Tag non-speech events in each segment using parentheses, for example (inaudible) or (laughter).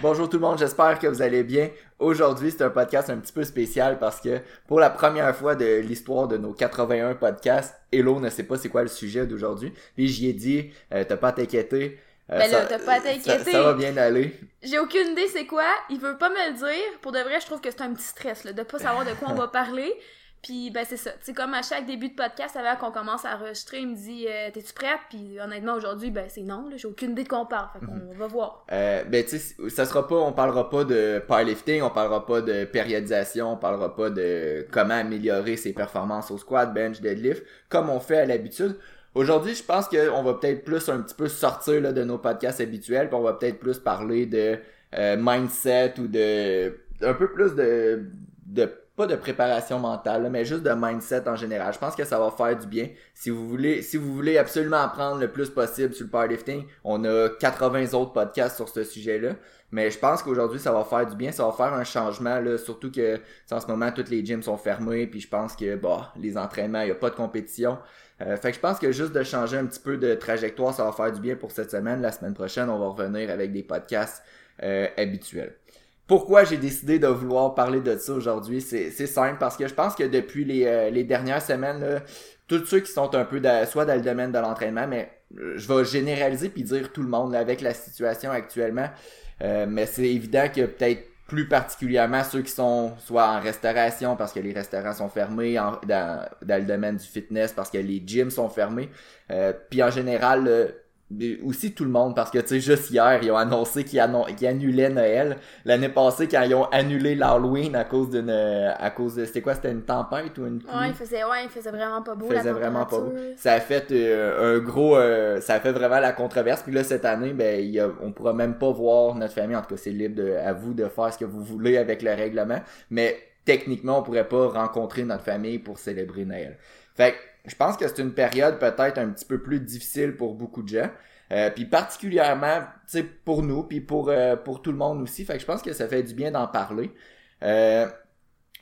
Bonjour tout le monde, j'espère que vous allez bien. Aujourd'hui, c'est un podcast un petit peu spécial parce que pour la première fois de l'histoire de nos 81 podcasts, Hello ne sait pas c'est quoi le sujet d'aujourd'hui. Puis j'y ai dit, euh, t'as pas à t'inquiéter. Euh, ben là, t'as pas à t'inquiéter. Ça, va bien aller. J'ai aucune idée c'est quoi. Il veut pas me le dire. Pour de vrai, je trouve que c'est un petit stress là, de pas savoir de quoi on va (laughs) parler. Puis ben c'est ça. C'est comme à chaque début de podcast avant qu'on commence à enregistrer, il me dit euh, t'es-tu prête? Puis honnêtement aujourd'hui ben c'est non, j'ai aucune idée de quoi on parle. Fait qu'on Mhm. va voir. Euh, ben tu sais, ça sera pas, on parlera pas de powerlifting, on parlera pas de périodisation, on parlera pas de comment améliorer ses performances au squat, bench, deadlift, comme on fait à l'habitude. Aujourd'hui, je pense qu'on va peut-être plus un petit peu sortir là, de nos podcasts habituels, puis on va peut-être plus parler de euh, mindset ou de un peu plus de de pas de préparation mentale, mais juste de mindset en général. Je pense que ça va faire du bien. Si vous voulez, si vous voulez absolument apprendre le plus possible sur le powerlifting, on a 80 autres podcasts sur ce sujet-là. Mais je pense qu'aujourd'hui, ça va faire du bien, ça va faire un changement, là, surtout que en ce moment, toutes les gyms sont fermés, puis je pense que bah, les entraînements, il n'y a pas de compétition. Euh, fait que je pense que juste de changer un petit peu de trajectoire, ça va faire du bien pour cette semaine. La semaine prochaine, on va revenir avec des podcasts euh, habituels. Pourquoi j'ai décidé de vouloir parler de ça aujourd'hui, c'est simple parce que je pense que depuis les, euh, les dernières semaines, là, tous ceux qui sont un peu soit dans le domaine de l'entraînement, mais euh, je vais généraliser puis dire tout le monde avec la situation actuellement. Euh, mais c'est évident que peut-être plus particulièrement ceux qui sont soit en restauration parce que les restaurants sont fermés, dans le domaine du fitness parce que les gyms sont fermés. Euh, puis en général, aussi tout le monde parce que tu sais juste hier ils ont annoncé qu'ils annon- qu'ils annulaient Noël l'année passée quand ils ont annulé l'Halloween à cause d'une à cause de c'était quoi c'était une tempête ou une pluie? Ouais, il faisait ouais, il faisait vraiment pas beau faisait la vraiment pas beau. Ça a fait euh, un gros, euh, ça a fait vraiment la controverse. Puis là cette année, ben il y a- on pourra même pas voir notre famille. En tout cas, c'est libre de, à vous de faire ce que vous voulez avec le règlement. Mais techniquement, on pourrait pas rencontrer notre famille pour célébrer Noël. Fait que je pense que c'est une période peut-être un petit peu plus difficile pour beaucoup de gens. Euh, puis particulièrement, tu sais, pour nous, puis pour euh, pour tout le monde aussi. Fait que je pense que ça fait du bien d'en parler. Euh,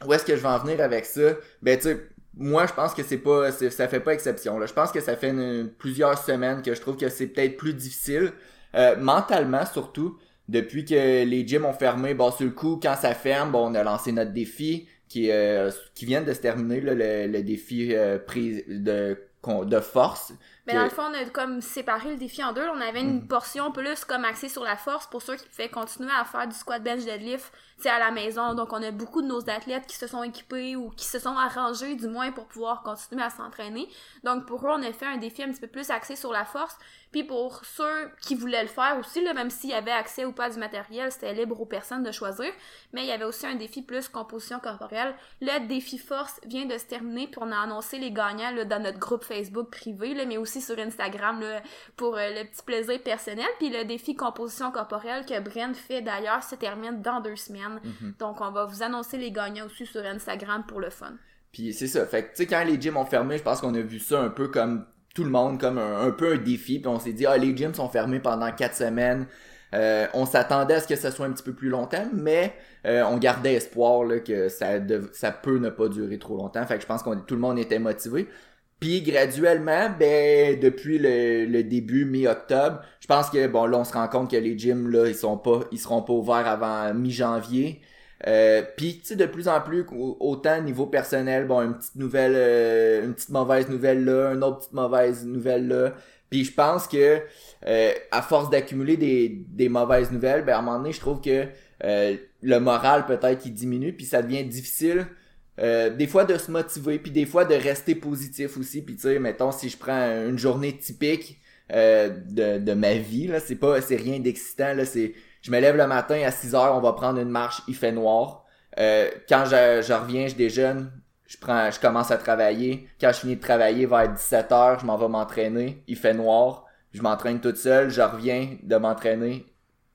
où est-ce que je vais en venir avec ça? Ben tu sais, moi je pense que c'est pas ça fait pas exception là. Je pense que ça fait plusieurs semaines que je trouve que c'est peut-être plus difficile euh, mentalement surtout depuis que les gyms ont fermé. Bon sur le coup quand ça ferme, bon on a lancé notre défi qui euh, vient de se terminer là, le, le défi euh, prise de force. Mais dans le fond, on a comme séparé le défi en deux. On avait une Mhm. portion plus comme axée sur la force pour ceux qui pouvaient continuer à faire du squat bench deadlift sais, à la maison. Donc, on a beaucoup de nos athlètes qui se sont équipés ou qui se sont arrangés du moins pour pouvoir continuer à s'entraîner. Donc, pour eux, on a fait un défi un petit peu plus axé sur la force. Puis pour ceux qui voulaient le faire aussi, là, même s'il y avait accès ou pas du matériel, c'était libre aux personnes de choisir. Mais il y avait aussi un défi plus composition corporelle. Le défi force vient de se terminer, puis on a annoncé les gagnants là, dans notre groupe Facebook privé, là, mais aussi sur Instagram là, pour euh, le petit plaisir personnel. Puis le défi composition corporelle que Brent fait d'ailleurs se termine dans deux semaines. Mhm. Donc on va vous annoncer les gagnants aussi sur Instagram pour le fun. Puis c'est ça. Fait que, tu sais, quand les gyms ont fermé, je pense qu'on a vu ça un peu comme tout le monde, comme un, un peu un défi. Puis on s'est dit, ah, les gyms sont fermés pendant quatre semaines. Euh, on s'attendait à ce que ça soit un petit peu plus longtemps, mais euh, on gardait espoir là, que ça, ça peut ne pas durer trop longtemps. Fait que je pense qu'on tout le monde était motivé. Puis graduellement, ben depuis le, le début mi-octobre, je pense que bon là on se rend compte que les gyms là ils sont pas ils seront pas ouverts avant mi-janvier. Euh, puis tu sais de plus en plus au- autant niveau personnel, bon une petite nouvelle euh, une petite mauvaise nouvelle là, une autre petite mauvaise nouvelle là. Puis je pense que euh, à force d'accumuler des, des mauvaises nouvelles, ben à un moment donné, je trouve que euh, le moral peut-être qui diminue, puis ça devient difficile euh, des fois de se motiver, puis des fois de rester positif aussi. Puis tu sais, mettons si je prends une journée typique euh, de, de ma vie, là, c'est pas c'est rien d'excitant, là, c'est je me lève le matin à 6 heures, on va prendre une marche, il fait noir. Euh, quand je, je reviens, je déjeune, je prends, je commence à travailler. Quand je finis de travailler vers 17 heures, je m'en vais m'entraîner, il fait noir. Je m'entraîne toute seule, je reviens de m'entraîner.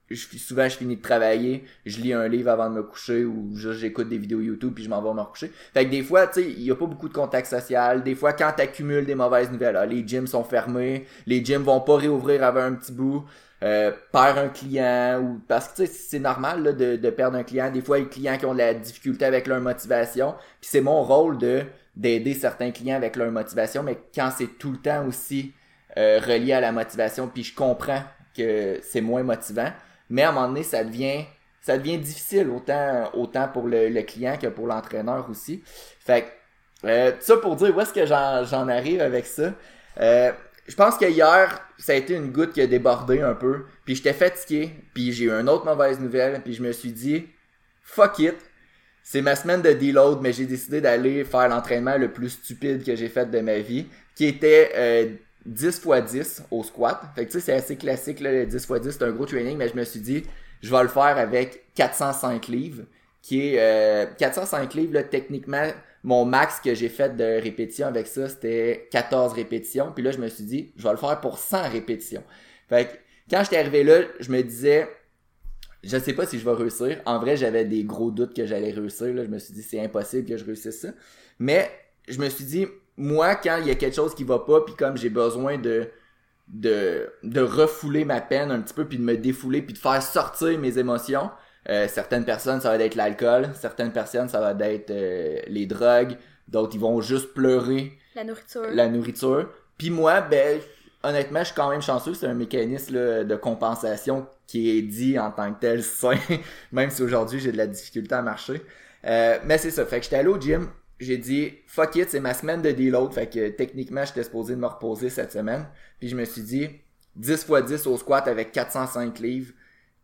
Je, souvent, je finis de travailler, je lis un livre avant de me coucher ou j'écoute des vidéos YouTube puis je m'en vais me recoucher. Fait que des fois, tu sais, il y a pas beaucoup de contact social. Des fois, quand t'accumules des mauvaises nouvelles, ah, les gyms sont fermés, les gyms vont pas réouvrir avant un petit bout, euh, un client ou parce que tu sais, c'est normal là, de, de perdre un client. Des fois, il y a des clients qui ont de la difficulté avec leur motivation. Puis c'est mon rôle de d'aider certains clients avec leur motivation, mais quand c'est tout le temps aussi euh, relié à la motivation, puis je comprends que c'est moins motivant, mais à un moment donné, ça devient ça devient difficile autant, pour le, client que pour l'entraîneur aussi. Fait que, euh, ça pour dire où est-ce que j'en arrive avec ça. Euh, je pense que hier, ça a été une goutte qui a débordé un peu. Puis j'étais fatigué. Puis j'ai eu une autre mauvaise nouvelle. Puis je me suis dit, fuck it. C'est ma semaine de deload, mais j'ai décidé d'aller faire l'entraînement le plus stupide que j'ai fait de ma vie, qui était euh, 10 x 10 au squat. Fait que tu sais, c'est assez classique, là, le 10 x 10, c'est un gros training, mais je me suis dit, je vais le faire avec 405 livres, qui est euh, 405 livres, là, techniquement, mon max que j'ai fait de répétition avec ça, c'était 14 répétitions. Puis là, je me suis dit, je vais le faire pour 100 répétitions. Fait que quand j'étais arrivé là, je me disais, je sais pas si je vais réussir. En vrai, j'avais des gros doutes que j'allais réussir. Là. Je me suis dit, c'est impossible que je réussisse ça. Mais je me suis dit, moi, quand il y a quelque chose qui va pas, puis comme j'ai besoin de, de, de refouler ma peine un petit peu, puis de me défouler, puis de faire sortir mes émotions, euh, certaines personnes, ça va être l'alcool. Certaines personnes, ça va être euh, les drogues. D'autres, ils vont juste pleurer. La nourriture. La nourriture. Puis moi, ben, honnêtement, je suis quand même chanceux. C'est un mécanisme de compensation qui est dit en tant que tel sain, (laughs) même si aujourd'hui j'ai de la difficulté à marcher. Euh, mais c'est ça. Fait que j'étais allé au gym. J'ai dit, fuck it, c'est ma semaine de deload. Fait que techniquement, j'étais supposé de me reposer cette semaine. Puis je me suis dit, 10 x 10 au squat avec 405 livres.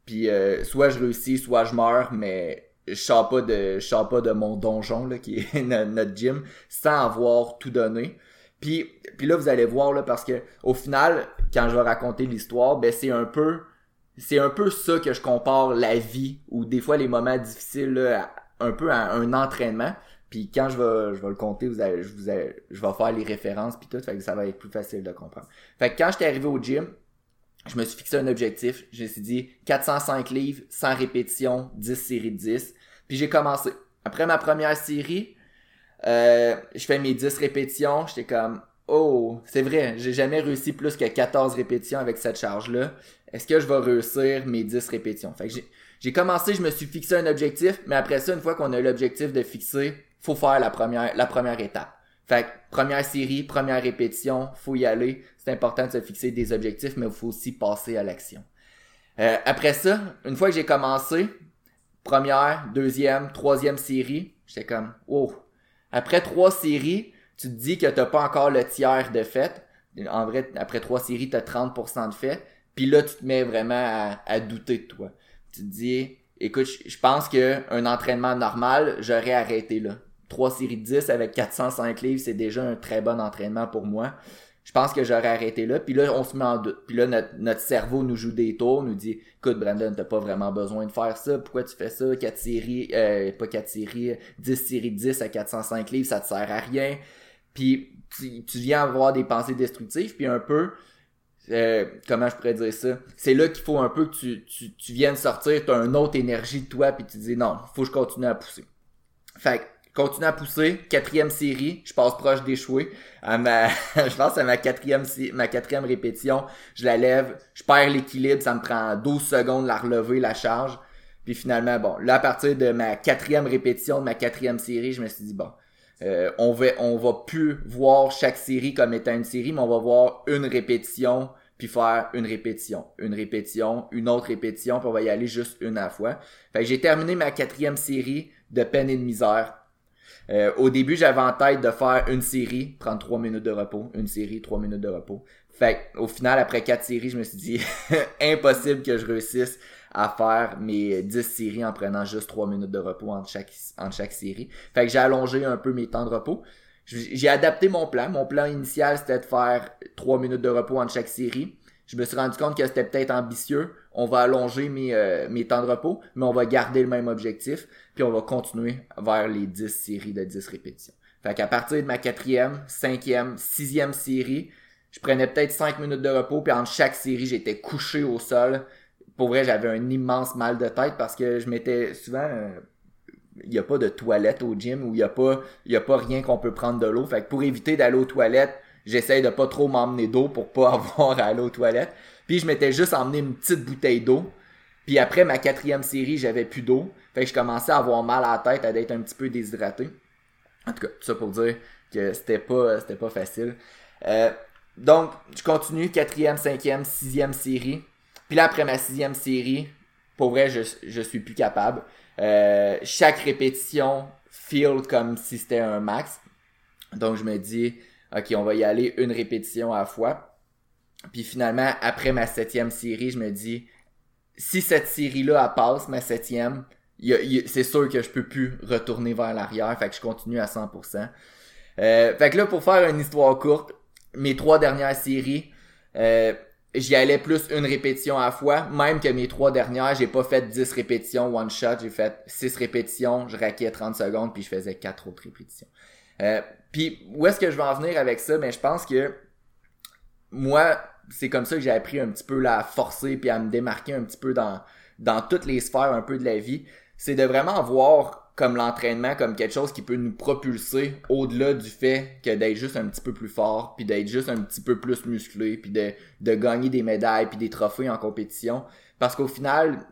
Puis euh, soit je réussis, soit je meurs, mais je sors pas de je sors pas de mon donjon là qui est (laughs) notre gym sans avoir tout donné. Puis puis là vous allez voir là parce que au final quand je vais raconter l'histoire, ben c'est un peu c'est un peu ça que je compare la vie ou des fois les moments difficiles là, un peu à un entraînement. Puis quand je vais, je vais le compter, vous allez, je, vous je vais faire les références puis tout, fait que ça va être plus facile de comprendre. Fait que quand j'étais arrivé au gym, je me suis fixé un objectif. Je me suis dit 405 livres, 100 répétitions, 10 séries de 10. Puis j'ai commencé. Après ma première série, euh, je fais mes 10 répétitions. J'étais comme, oh, c'est vrai, j'ai jamais réussi plus que 14 répétitions avec cette charge-là. Est-ce que je vais réussir mes 10 répétitions? Fait que j'ai commencé, je me suis fixé un objectif, mais après ça, une fois qu'on a l'objectif de fixer, faut faire la première, la première étape. Fait que, première série, première répétition, faut y aller. C'est important de se fixer des objectifs, mais il faut aussi passer à l'action. Euh, après ça, une fois que j'ai commencé, première, deuxième, troisième série, j'étais comme, oh. Après trois séries, tu te dis que t'as pas encore le tiers de fait. En vrai, après trois séries, t'as 30% de fait. Puis là, tu te mets vraiment à, à douter de toi. Tu te dis, écoute, je pense que un entraînement normal, j'aurais arrêté là. 3 séries de 10 avec 405 livres, c'est déjà un très bon entraînement pour moi. Je pense que j'aurais arrêté là. Puis là, on se met en doute. Puis là, notre, cerveau nous joue des tours, nous dit Écoute, Brandon, t'as pas vraiment besoin de faire ça. Pourquoi tu fais ça? 4 séries, euh, pas 4 séries, 10 séries de 10 à 405 livres, ça te sert à rien. Puis tu, viens avoir des pensées destructives, puis un peu, euh, comment je pourrais dire ça? C'est là qu'il faut un peu que tu, tu, tu viennes sortir, t'as une autre énergie de toi, puis tu dis non, faut que je continue à pousser. Fait continue à pousser. Quatrième série, je passe proche d'échouer. À ma, (laughs) je pense à ma quatrième, ma quatrième répétition, je la lève, je perds l'équilibre, ça me prend 12 secondes de la relever, la charge. Puis finalement, bon, là, à partir de ma quatrième répétition de ma quatrième série, je me suis dit, bon, euh, on va on va plus voir chaque série comme étant une série, mais on va voir une répétition, puis faire une répétition, une répétition, une autre répétition, puis on va y aller juste une à la fois. Fait que j'ai terminé ma quatrième série de peine et de misère euh, au début, j'avais en tête de faire une série, prendre trois minutes de repos, une série, trois minutes de repos. Fait au final, après quatre séries, je me suis dit (laughs) impossible que je réussisse à faire mes 10 séries en prenant juste 3 minutes de repos entre chaque, entre chaque série. Fait que j'ai allongé un peu mes temps de repos. J'ai adapté mon plan. Mon plan initial, c'était de faire 3 minutes de repos entre chaque série. Je me suis rendu compte que c'était peut-être ambitieux. On va allonger mes, euh, mes temps de repos, mais on va garder le même objectif puis on va continuer vers les 10 séries de 10 répétitions. Fait qu'à partir de ma quatrième, cinquième, sixième série, je prenais peut-être 5 minutes de repos, puis en chaque série, j'étais couché au sol. Pour vrai, j'avais un immense mal de tête parce que je m'étais souvent... il n'y a pas de toilette au gym où il n'y a pas y a pas rien qu'on peut prendre de l'eau. Fait que pour éviter d'aller aux toilettes, j'essaye de pas trop m'emmener d'eau pour pas (laughs) avoir à aller aux toilettes. Puis je m'étais juste emmené une petite bouteille d'eau. Puis après ma quatrième série, j'avais plus d'eau. Fait que je commençais à avoir mal à la tête, à être un petit peu déshydraté. En tout cas, tout ça pour dire que c'était pas, c'était pas facile. Euh, donc, je continue, quatrième, cinquième, sixième série. Puis là, après ma sixième série, pour vrai, je, je suis plus capable. Euh, chaque répétition feel comme si c'était un max. Donc je me dis, ok, on va y aller une répétition à la fois. Puis finalement, après ma septième série, je me dis, si cette série-là passe, ma septième, c'est sûr que je peux plus retourner vers l'arrière. Fait que je continue à 100%. Euh, fait que là, pour faire une histoire courte, mes trois dernières séries, euh, j'y allais plus une répétition à fois. Même que mes trois dernières, j'ai pas fait 10 répétitions one shot. J'ai fait 6 répétitions, je raquais 30 secondes, puis je faisais 4 autres répétitions. Euh, puis où est-ce que je vais en venir avec ça? Mais je pense que moi, c'est comme ça que j'ai appris un petit peu là, à forcer puis à me démarquer un petit peu dans, dans toutes les sphères un peu de la vie. C'est de vraiment voir comme l'entraînement comme quelque chose qui peut nous propulser au-delà du fait que d'être juste un petit peu plus fort puis d'être juste un petit peu plus musclé puis de, de gagner des médailles puis des trophées en compétition parce qu'au final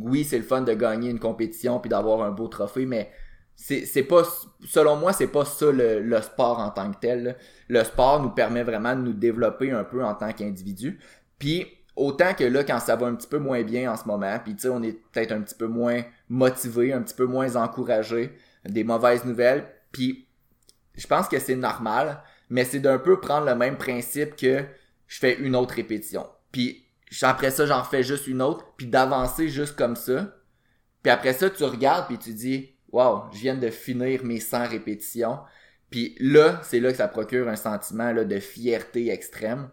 oui c'est le fun de gagner une compétition puis d'avoir un beau trophée mais c'est pas selon moi c'est pas ça le, le, sport en tant que tel le sport nous permet vraiment de nous développer un peu en tant qu'individu. Puis autant que là quand ça va un petit peu moins bien en ce moment puis tu sais on est peut-être un petit peu moins motivé un petit peu moins encouragé des mauvaises nouvelles puis je pense que c'est normal mais c'est d'un peu prendre le même principe que je fais une autre répétition. Puis après ça j'en fais juste une autre puis d'avancer juste comme ça. Puis après ça tu regardes puis tu dis wow, je viens de finir mes 100 répétitions. Puis là, c'est là que ça procure un sentiment là, de fierté extrême.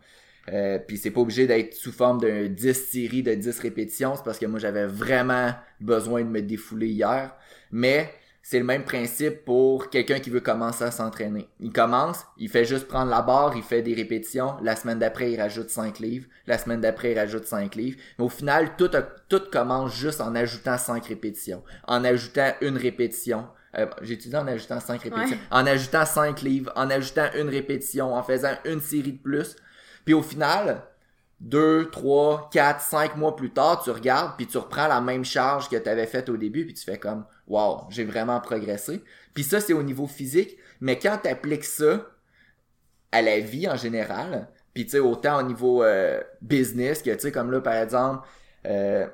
Euh, puis c'est pas obligé d'être sous forme d'un 10 séries de 10 répétitions, c'est parce que moi j'avais vraiment besoin de me défouler hier. Mais c'est le même principe pour quelqu'un qui veut commencer à s'entraîner. Il commence, il fait juste prendre la barre, il fait des répétitions. La semaine d'après, il rajoute 5 livres. La semaine d'après, il rajoute 5 livres. Mais au final, tout, tout commence juste en ajoutant 5 répétitions. En ajoutant une répétition. Euh, J'ai étudié en ajoutant 5 répétitions. En ajoutant 5 livres. En ajoutant une répétition. En faisant une série de plus. Puis au final, 2, 3, 4, 5 mois plus tard, tu regardes, puis tu reprends la même charge que tu avais faite au début, puis tu fais comme wow, j'ai vraiment progressé. Puis ça, c'est au niveau physique. Mais quand tu appliques ça à la vie en général, puis tu sais, autant au niveau euh, business que tu sais, comme là, par exemple, euh,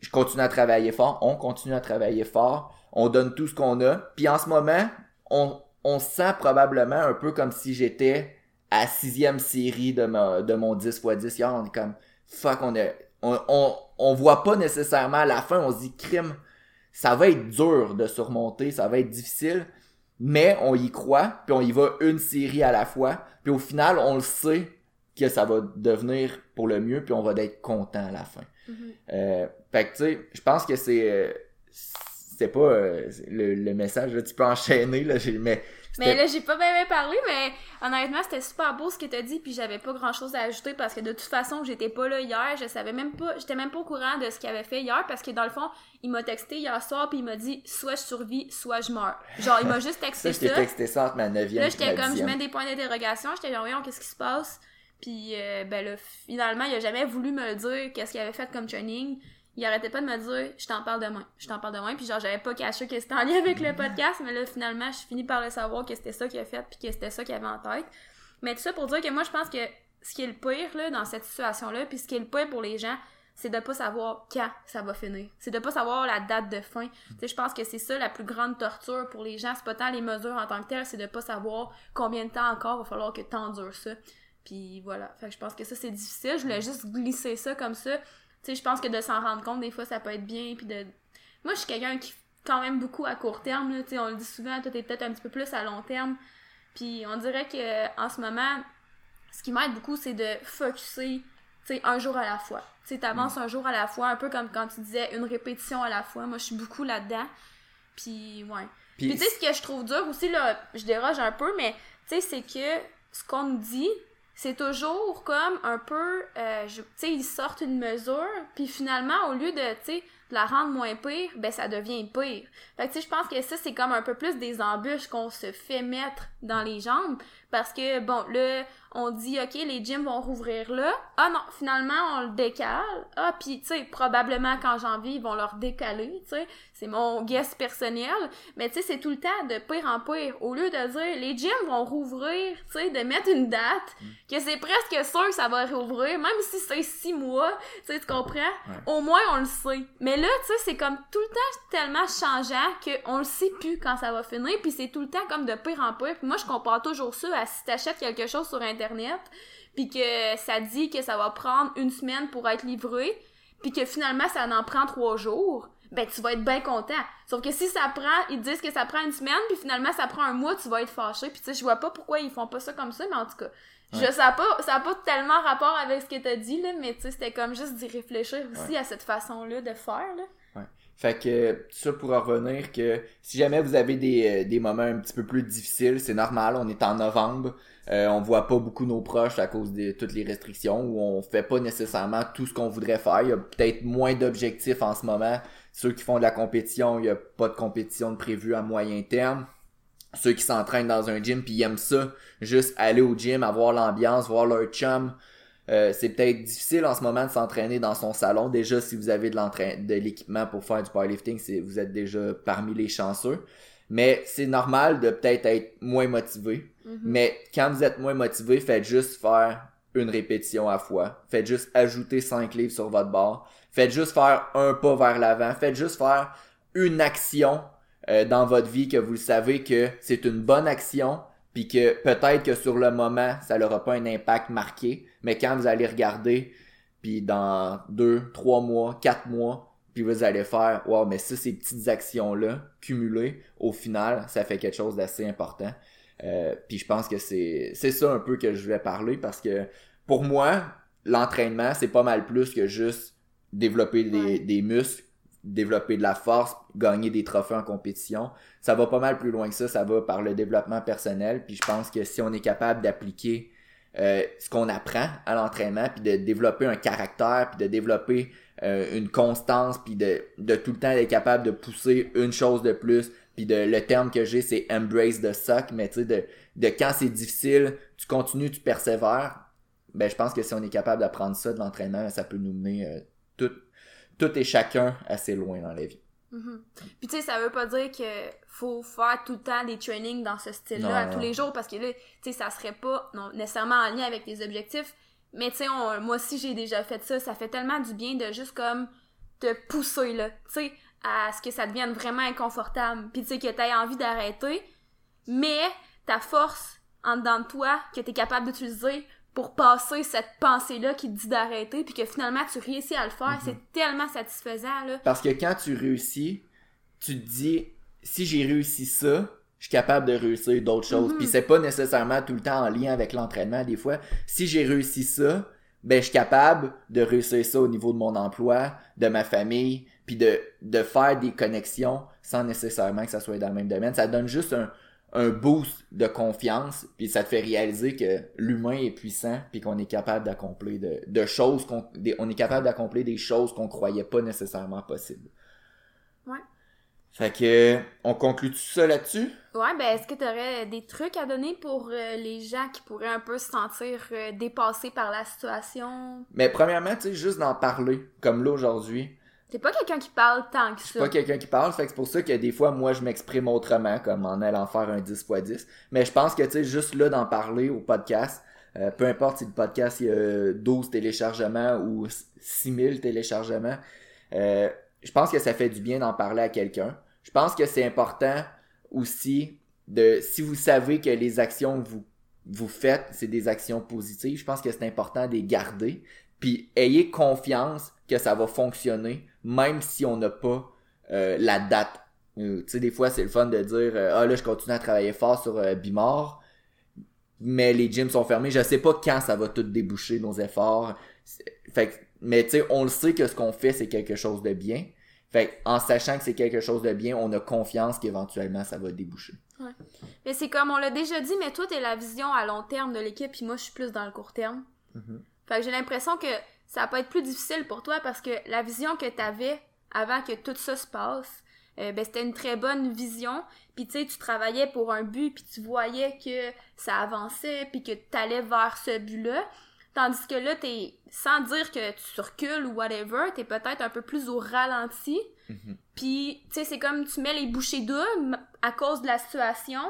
je continue à travailler fort, on continue à travailler fort, on donne tout ce qu'on a. Puis en ce moment, on, on se sent probablement un peu comme si j'étais à sixième série de, de mon 10 x 10 hier. On est comme, fuck, on est, on, on, on voit pas nécessairement à la fin, on se dit, crime, ça va être dur de surmonter, ça va être difficile, mais on y croit, puis on y va une série à la fois, puis au final, on le sait que ça va devenir pour le mieux, puis on va être content à la fin. Mm-hmm. euh, fait que tu sais, je pense que c'est euh, c'est pas euh, le, le, message, là, tu peux enchaîner, là, mais mais là, j'ai pas bien, parlé, mais honnêtement, c'était super beau ce que t'as dit, puis j'avais pas grand chose à ajouter parce que de toute façon, j'étais pas là hier, je savais même pas, j'étais même pas au courant de ce qu'il avait fait hier parce que dans le fond, il m'a texté hier soir, puis il m'a dit soit je survis, soit je meurs. Genre, il m'a juste texté ça. ça. texté ça entre ma 9 Là, j'étais comme, je mets des points d'interrogation, j'étais genre, voyons, qu'est-ce qui se passe? Puis, euh, ben là, finalement, il a jamais voulu me le dire, qu'est-ce qu'il avait fait comme training il arrêtait pas de me dire je t'en parle demain. Je t'en parle demain puis genre j'avais pas caché que c'était en lien avec le podcast mais là finalement je finis par le savoir que c'était ça qu'il a fait puis que c'était ça qu'il avait en tête. Mais tout ça pour dire que moi je pense que ce qui est le pire là dans cette situation là puis ce qui est le pire pour les gens c'est de pas savoir quand ça va finir. C'est de pas savoir la date de fin. Tu sais je pense que c'est ça la plus grande torture pour les gens. C'est pas tant les mesures en tant que telles c'est de pas savoir combien de temps encore va falloir que t'endures ça. Puis voilà. Fait que je pense que ça c'est difficile. Je voulais juste glisser ça comme ça tu sais, je pense que de s'en rendre compte, des fois, ça peut être bien. Puis de. Moi, je suis quelqu'un qui, quand même, beaucoup à court terme. Là, tu sais, on le dit souvent, toi, t'es peut-être un petit peu plus à long terme. Puis on dirait que en ce moment, ce qui m'aide beaucoup, c'est de focuser, tu sais, un jour à la fois. Tu sais, t'avances mm. un jour à la fois, un peu comme quand tu disais une répétition à la fois. Moi, je suis beaucoup là-dedans. Puis, ouais. Puis, tu sais, ce que je trouve dur aussi, là, je déroge un peu, mais tu sais, c'est que ce qu'on nous dit, c'est toujours comme un peu, euh, tu sais, ils sortent une mesure, puis finalement, au lieu de, tu sais, de la rendre moins pire, ben ça devient pire. Fait que tu sais, je pense que ça, c'est comme un peu plus des embûches qu'on se fait mettre dans les jambes, Parce que, bon, là, on dit, OK, les gyms vont rouvrir là. Ah non, finalement, on le décale. Ah, puis, tu sais, probablement qu'en janvier, ils vont leur décaler, tu sais. C'est mon guess personnel. Mais, tu sais, c'est tout le temps de pire en pire. Au lieu de dire, les gyms vont rouvrir, tu sais, de mettre une date, que c'est presque sûr que ça va rouvrir, même si c'est six mois, tu sais, tu comprends? Au moins, on le sait. Mais là, tu sais, c'est comme tout le temps tellement changeant qu'on le sait plus quand ça va finir, puis c'est tout le temps comme de pire en pire. Puis moi, je compare toujours ça à si t'achètes quelque chose sur Internet, puis que ça dit que ça va prendre une semaine pour être livré, puis que finalement, ça en prend trois jours ben tu vas être bien content. Sauf que si ça prend, ils disent que ça prend une semaine, puis finalement ça prend un mois, tu vas être fâché. Puis tu sais, je vois pas pourquoi ils font pas ça comme ça, mais en tout cas, je ça a pas, ça a pas tellement rapport avec ce que t'as dit là, mais tu sais, c'était comme juste d'y réfléchir aussi à cette façon-là de faire là. Fait que ça pour revenir que si jamais vous avez des, euh, des moments un petit peu plus difficiles, c'est normal, on est en novembre, euh, on voit pas beaucoup nos proches à cause de toutes les restrictions ou on fait pas nécessairement tout ce qu'on voudrait faire. Il y a peut-être moins d'objectifs en ce moment. Ceux qui font de la compétition, il y a pas de compétition de prévue à moyen terme. Ceux qui s'entraînent dans un gym puis aiment ça, juste aller au gym, avoir l'ambiance, voir leur chum, euh, c'est peut-être difficile en ce moment de s'entraîner dans son salon. Déjà, si vous avez de de l'équipement pour faire du powerlifting, c'est, vous êtes déjà parmi les chanceux. Mais c'est normal de peut-être être moins motivé. Mm-hmm. Mais quand vous êtes moins motivé, faites juste faire une répétition à fois. Faites juste ajouter 5 livres sur votre barre. Faites juste faire un pas vers l'avant. Faites juste faire une action euh, dans votre vie que vous savez que c'est une bonne action, puis que peut-être que sur le moment, ça n'aura pas un impact marqué, mais quand vous allez regarder, puis dans deux, trois mois, quatre mois, puis vous allez faire, wow, mais ça, ces petites actions-là, cumulées, au final, ça fait quelque chose d'assez important. Euh, puis je pense que c'est c'est ça un peu que je vais parler parce que pour moi, l'entraînement, c'est pas mal plus que juste développer des, des muscles, développer de la force, gagner des trophées en compétition. Ça va pas mal plus loin que ça, ça va par le développement personnel. Puis je pense que si on est capable d'appliquer euh, ce qu'on apprend à l'entraînement, puis de développer un caractère, puis de développer euh, une constance, puis de, de tout le temps être capable de pousser une chose de plus, puis de le terme que j'ai c'est embrace the suck, mais tu sais de, de quand c'est difficile, tu continues, tu persévères. Ben je pense que si on est capable d'apprendre ça de l'entraînement, ça peut nous mener euh, tout tout et chacun assez loin dans la vie. Mm-hmm. Puis tu sais, ça veut pas dire que faut faire tout le temps des trainings dans ce style-là à tous les jours parce que là, tu sais, ça serait pas non, nécessairement en lien avec tes objectifs. Mais tu sais, moi aussi j'ai déjà fait ça. Ça fait tellement du bien de juste comme te pousser là, tu sais, à ce que ça devienne vraiment inconfortable. Puis tu sais que t'aies envie d'arrêter, mais ta force en dedans de toi que t'es capable d'utiliser pour passer cette pensée-là qui te dit d'arrêter, puis que finalement tu réussis à le faire, mhm. c'est tellement satisfaisant. Là. Parce que quand tu réussis, tu te dis, si j'ai réussi ça, je suis capable de réussir d'autres choses. Mhm. Puis c'est pas nécessairement tout le temps en lien avec l'entraînement. Des fois, si j'ai réussi ça, ben je suis capable de réussir ça au niveau de mon emploi, de ma famille, puis de, de faire des connexions sans nécessairement que ça soit dans le même domaine. Ça donne juste un, un boost de confiance, puis ça te fait réaliser que l'humain est puissant, puis qu'on est capable d'accomplir de, de choses qu'on on est capable d'accomplir des choses qu'on croyait pas nécessairement possibles. Ouais. Fait que on conclut tout ça là-dessus? Ouais, ben est-ce que tu aurais des trucs à donner pour euh, les gens qui pourraient un peu se sentir euh, dépassés par la situation? Mais premièrement, tu sais juste d'en parler comme là aujourd'hui T'es pas quelqu'un qui parle tant que ça. Je pas quelqu'un qui parle, fait que c'est pour ça que des fois, moi, je m'exprime autrement, comme en allant faire un 10 x 10. Mais je pense que, tu sais, juste là d'en parler au podcast, euh, peu importe si le podcast, il y a 12 téléchargements ou 6000 téléchargements, euh, je pense que ça fait du bien d'en parler à quelqu'un. Je pense que c'est important aussi de, si vous savez que les actions que vous, vous faites, c'est des actions positives, je pense que c'est important de les garder. Puis ayez confiance que ça va fonctionner même si on n'a pas euh, la date. Euh, tu sais, des fois, c'est le fun de dire euh, Ah là, je continue à travailler fort sur Bimor, mais les gyms sont fermés. Je sais pas quand ça va tout déboucher, nos efforts. Fait mais tu sais, on le sait que ce qu'on fait, c'est quelque chose de bien. Fait en sachant que c'est quelque chose de bien, on a confiance qu'éventuellement ça va déboucher. Ouais. Mais c'est comme on l'a déjà dit, mais toi, t'es la vision à long terme de l'équipe, puis moi, je suis plus dans le court terme. Mm-hmm. Fait que j'ai l'impression que ça peut être plus difficile pour toi parce que la vision que tu avais avant que tout ça se passe, euh, ben c'était une très bonne vision. Puis tu sais, tu travaillais pour un but, puis tu voyais que ça avançait, puis que tu allais vers ce but-là. Tandis que là, t'es, sans dire que tu recules ou whatever, t'es peut-être un peu plus au ralenti. Mhm. Puis, tu sais, c'est comme tu mets les bouchées doubles à cause de la situation,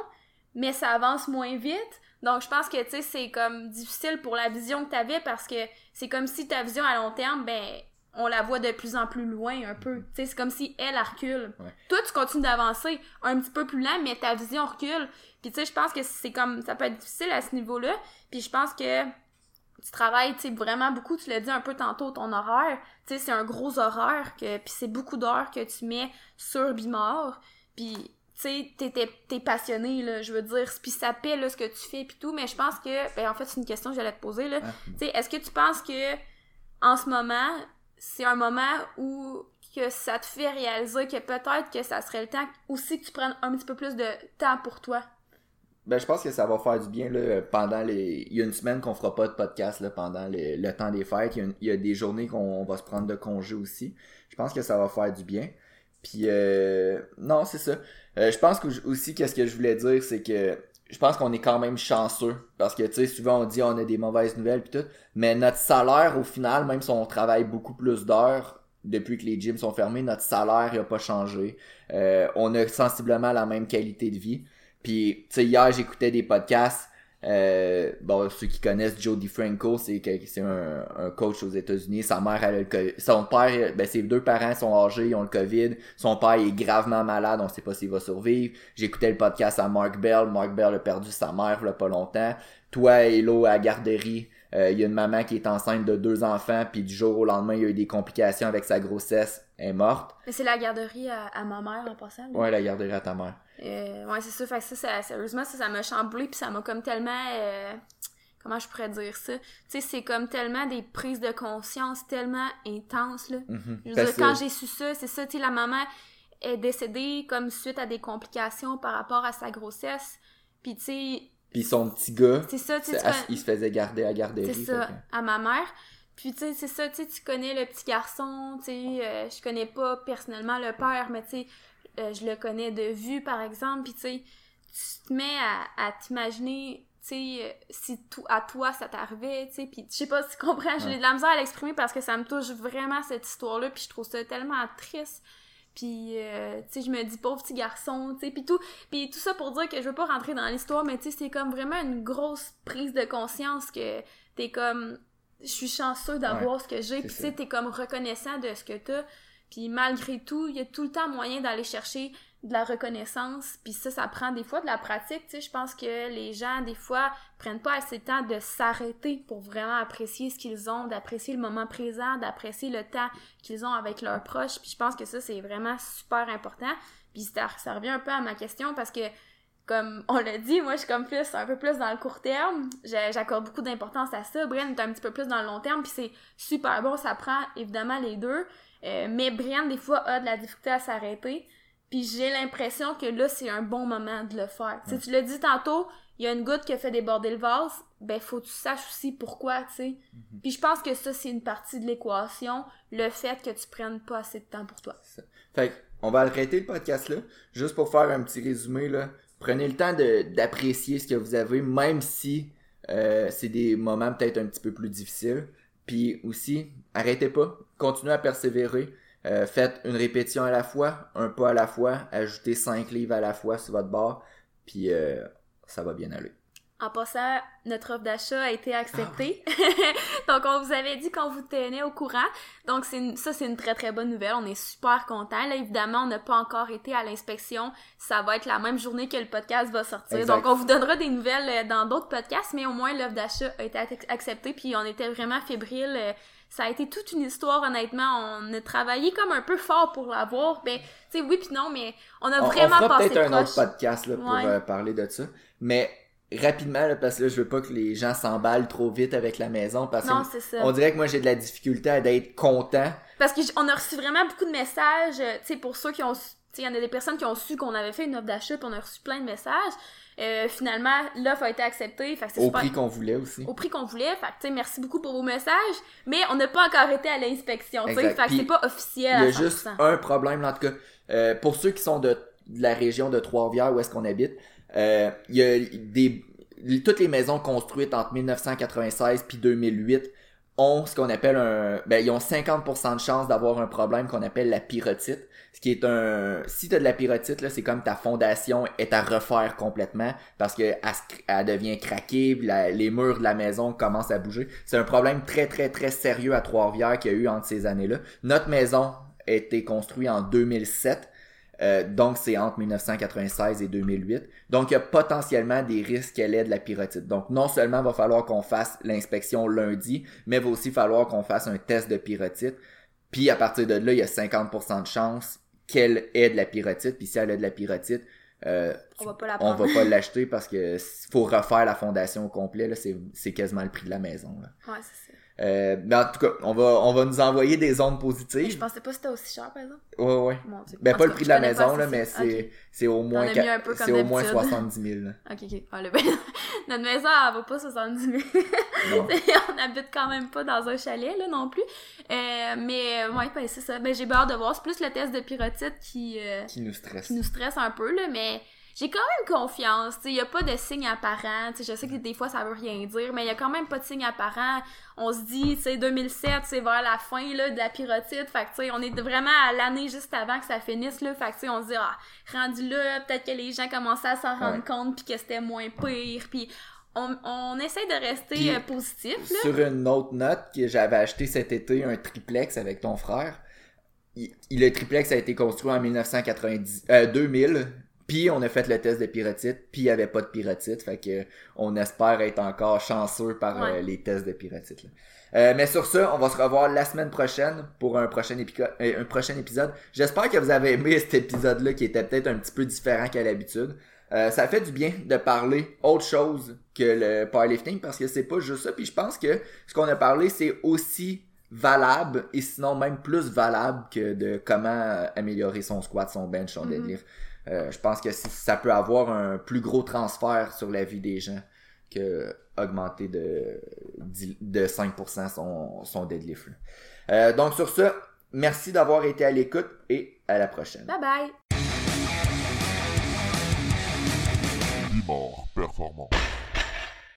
mais ça avance moins vite. Donc, je pense que, tu sais, c'est comme difficile pour la vision que t'avais parce que c'est comme si ta vision à long terme, ben, on la voit de plus en plus loin un peu. Tu sais, c'est comme si elle, elle recule. Ouais. Toi, tu continues d'avancer un petit peu plus lent, mais ta vision recule. Puis, tu sais, je pense que c'est comme, ça peut être difficile à ce niveau-là. Puis, je pense que tu travailles, tu sais, vraiment beaucoup, tu l'as dit un peu tantôt, ton horaire. Tu sais, c'est un gros horaire, que, puis c'est beaucoup d'heures que tu mets sur Bimor. Puis, tu sais, t'es, passionné, là, je veux dire, puis ça paie, là, ce que tu fais, puis tout, mais je pense que, ben, en fait, c'est une question que j'allais te poser, là. Ah. Tu sais, est-ce que tu penses que, en ce moment, c'est un moment où que ça te fait réaliser que peut-être que ça serait le temps aussi que tu prennes un petit peu plus de temps pour toi? Ben, je pense que ça va faire du bien là, pendant les. Il y a une semaine qu'on fera pas de podcast là, pendant les- le temps des fêtes. Il y a, une- il y a des journées qu'on va se prendre de congé aussi. Je pense que ça va faire du bien. Puis euh, non, c'est ça. Euh, je pense que aussi qu'est-ce que je voulais dire, c'est que je pense qu'on est quand même chanceux parce que tu sais souvent on dit on a des mauvaises nouvelles puis tout, mais notre salaire au final, même si on travaille beaucoup plus d'heures depuis que les gyms sont fermés, notre salaire n'a pas changé. Euh, on a sensiblement la même qualité de vie. Puis, tu sais, hier, j'écoutais des podcasts. Euh, bon, ceux qui connaissent Joe DiFranco, c'est c'est un, un coach aux États-Unis. Sa mère, elle a le COVID. Son père, ben, ses deux parents sont âgés, ils ont le COVID. Son père est gravement malade, on sait pas s'il va survivre. J'écoutais le podcast à Mark Bell. Mark Bell a perdu sa mère il y a pas longtemps. Toi, Hello, à la garderie, euh, il y a une maman qui est enceinte de deux enfants, puis du jour au lendemain, il y a eu des complications avec sa grossesse. Elle est morte. Mais c'est la garderie à, à ma mère en passant. Ouais, la garderie à ta mère. Euh, ouais, c'est ça. Fait que ça, ça- sérieusement, ça, ça m'a chamboulé, puis ça m'a comme tellement. euh, comment je pourrais dire ça? Tu sais, c'est comme tellement des prises de conscience tellement intenses, là. Mhm. Je veux Parce dire, quand j'ai su ça, c'est ça, tu sais, la maman est décédée comme suite à des complications par rapport à sa grossesse. Puis, tu sais, Puis son petit gars, c'est ça, tu sais, il se faisait garder à garderie. c'est ça, que- à ma mère. Puis, tu sais, c'est ça, tu sais, tu connais le petit garçon, tu sais, euh, je connais pas personnellement le père, mais tu sais, euh, je le connais de vue, par exemple, puis tu sais, tu te mets à, à t'imaginer, tu sais, euh, si tout, à toi ça t'arrivait, tu sais, puis je sais pas si tu comprends, j'ai de la misère à l'exprimer parce que ça me touche vraiment cette histoire-là, puis je trouve ça tellement triste. Puis, euh, tu sais, je me dis, pauvre petit garçon, tu sais, puis tout. Puis tout ça pour dire que je veux pas rentrer dans l'histoire, mais tu sais, c'est comme vraiment une grosse prise de conscience que t'es comme... Je suis chanceux d'avoir ce que j'ai, puis tu sais, t'es comme reconnaissant de ce que t'as. Puis malgré tout, il y a tout le temps moyen d'aller chercher de la reconnaissance. Puis ça, ça prend des fois de la pratique. Tu sais, je pense que les gens, des fois, prennent pas assez de temps de s'arrêter pour vraiment apprécier ce qu'ils ont, d'apprécier le moment présent, d'apprécier le temps qu'ils ont avec leurs proches. Puis je pense que ça, c'est vraiment super important. Puis ça, ça revient un peu à ma question parce que comme on l'a dit, moi je suis comme plus un peu plus dans le court terme. J'accorde beaucoup d'importance à ça. Brian est un petit peu plus dans le long terme, puis c'est super bon. Ça prend évidemment les deux. Euh, mais Brian, des fois, a de la difficulté à s'arrêter. Puis j'ai l'impression que là, c'est un bon moment de le faire. Sais, Tu l'as dit tantôt, il y a une goutte qui a fait déborder le vase. Ben, faut que tu saches aussi pourquoi, tu sais. Puis je pense que ça, c'est une partie de l'équation. Le fait que tu prennes pas assez de temps pour toi. Fait on va arrêter le podcast là, juste pour faire un petit résumé là. Prenez le temps de- d'apprécier ce que vous avez, même si euh, c'est des moments peut-être un petit peu plus difficiles. Puis aussi, arrêtez pas, continuez à persévérer. Euh, faites une répétition à la fois, un pas à la fois, ajoutez cinq livres à la fois sur votre barre, puis euh, ça va bien aller. En passant, notre offre d'achat a été acceptée. (laughs) Donc, on vous avait dit qu'on vous tenait au courant. Donc, une- ça, c'est une très, très bonne nouvelle. On est super contents. Là, évidemment, on n'a pas encore été à l'inspection. Ça va être la même journée que le podcast va sortir. Exact. Donc, on vous donnera des nouvelles euh, dans d'autres podcasts, mais au moins, l'offre d'achat a été ac- acceptée. Puis, on était vraiment fébriles. Ça a été toute une histoire, honnêtement. On a travaillé comme un peu fort pour l'avoir. Ben, tu sais, oui puis non, mais on a On, on vraiment fera passé peut-être un autre podcast là, pour Ouais. euh, parler de ça. Mais rapidement, là, parce que là, je veux pas que les gens s'emballent trop vite avec la maison, parce Non, que c'est ça. on dirait que moi j'ai de la difficulté à d'être content. Parce qu'on a reçu vraiment beaucoup de messages, euh, tu sais, pour ceux qui ont, tu il y en a des personnes qui ont su qu'on avait fait une offre d'achat, puis on a reçu plein de messages. Euh, finalement, l'offre a été acceptée. Fait que Au super- prix qu'on voulait aussi. au prix qu'on voulait. Fait que, merci beaucoup pour vos messages. Mais on n'a pas encore été à l'inspection. Fait que c'est pas officiel Il y a 100%. juste un problème, en tout cas. Euh, pour ceux qui sont de, de la région de Trois-Rivières, où est-ce qu'on habite, euh, il y a des... Toutes les maisons construites entre 1996 puis 2008 ont ce qu'on appelle un... Ben, ils ont 50% de chance d'avoir un problème qu'on appelle la pyrotite. Ce qui est un... Si t'as de la pyrotite, là, c'est comme ta fondation est à refaire complètement parce que elle, devient craquée, les murs de la maison commencent à bouger. C'est un problème très, très, très sérieux à Trois-Rivières qu'il y a eu entre ces années-là. Notre maison a été construite en 2007. Euh, donc, c'est entre 1996 et 2008. Donc, il y a potentiellement des risques qu'elle ait de la pyrotite. Donc, non seulement va falloir qu'on fasse l'inspection lundi, mais il va aussi falloir qu'on fasse un test de pyrotite. Puis, à partir de là, il y a 50% de chance qu'elle ait de la pyrotite. Puis, si elle a de la pyrotite, euh, On va pas la on prendre. va pas l'acheter parce que faut refaire la fondation au complet. Là, c'est, c'est quasiment le prix de la maison. Là. Ouais, c'est ça. Euh, mais en tout cas, on va, on va nous envoyer des ondes Mais je positives. pensais pas que c'était aussi cher, par exemple. Ouais, ouais. Mon Dieu. Ben, En pas le prix de la maison, là, mais c'est, au moins, c'est au moins d'habitude. 70 000. là. Ok, ok. Ah, le- (laughs) Notre maison, elle vaut pas 70 000. Non. (laughs) on habite quand même pas dans un chalet, là, non plus. Euh, mais, ouais, ben, c'est ça. Ben, j'ai hâte de voir. C'est plus le test de pyrotite qui, euh, Qui nous stresse. qui nous stresse un peu, là, mais j'ai quand même confiance. Il n'y a pas de signe apparent. Je sais que des fois, ça veut rien dire, mais il y a quand même pas de signe apparent. On se dit, tu sais, 2007, c'est vers la fin là, de la pyrotite. Fait que, tu sais, on est vraiment à l'année juste avant que ça finisse. Là, fait que, tu sais, on se dit, ah, rendu là, peut-être que les gens commençaient à s'en rendre compte, puis que c'était moins pire. Puis on, on essaie de rester Puis, euh, positif. Là. Sur une autre note, que j'avais acheté cet été un triplex avec ton frère. Il, il- le triplex a été construit en 1990, euh, 2000. Puis on a fait le test de pyrotite, puis il n'y avait pas de pyrotite, fait que on espère être encore chanceux par euh, les tests de pyrotite. Euh, mais sur ça, on va se revoir la semaine prochaine pour un prochain, euh, un prochain épisode. J'espère que vous avez aimé cet épisode-là qui était peut-être un petit peu différent qu'à l'habitude. Euh, ça fait du bien de parler autre chose que le powerlifting parce que c'est pas juste ça. Puis je pense que ce qu'on a parlé, c'est aussi valable et sinon même plus valable que de comment améliorer son squat, son bench, son Mhm. deadlift. Euh, je pense que ça peut avoir un plus gros transfert sur la vie des gens que augmenter de, 5% son, son deadlift. Euh, donc sur ce, merci d'avoir été à l'écoute et à la prochaine. Bye bye.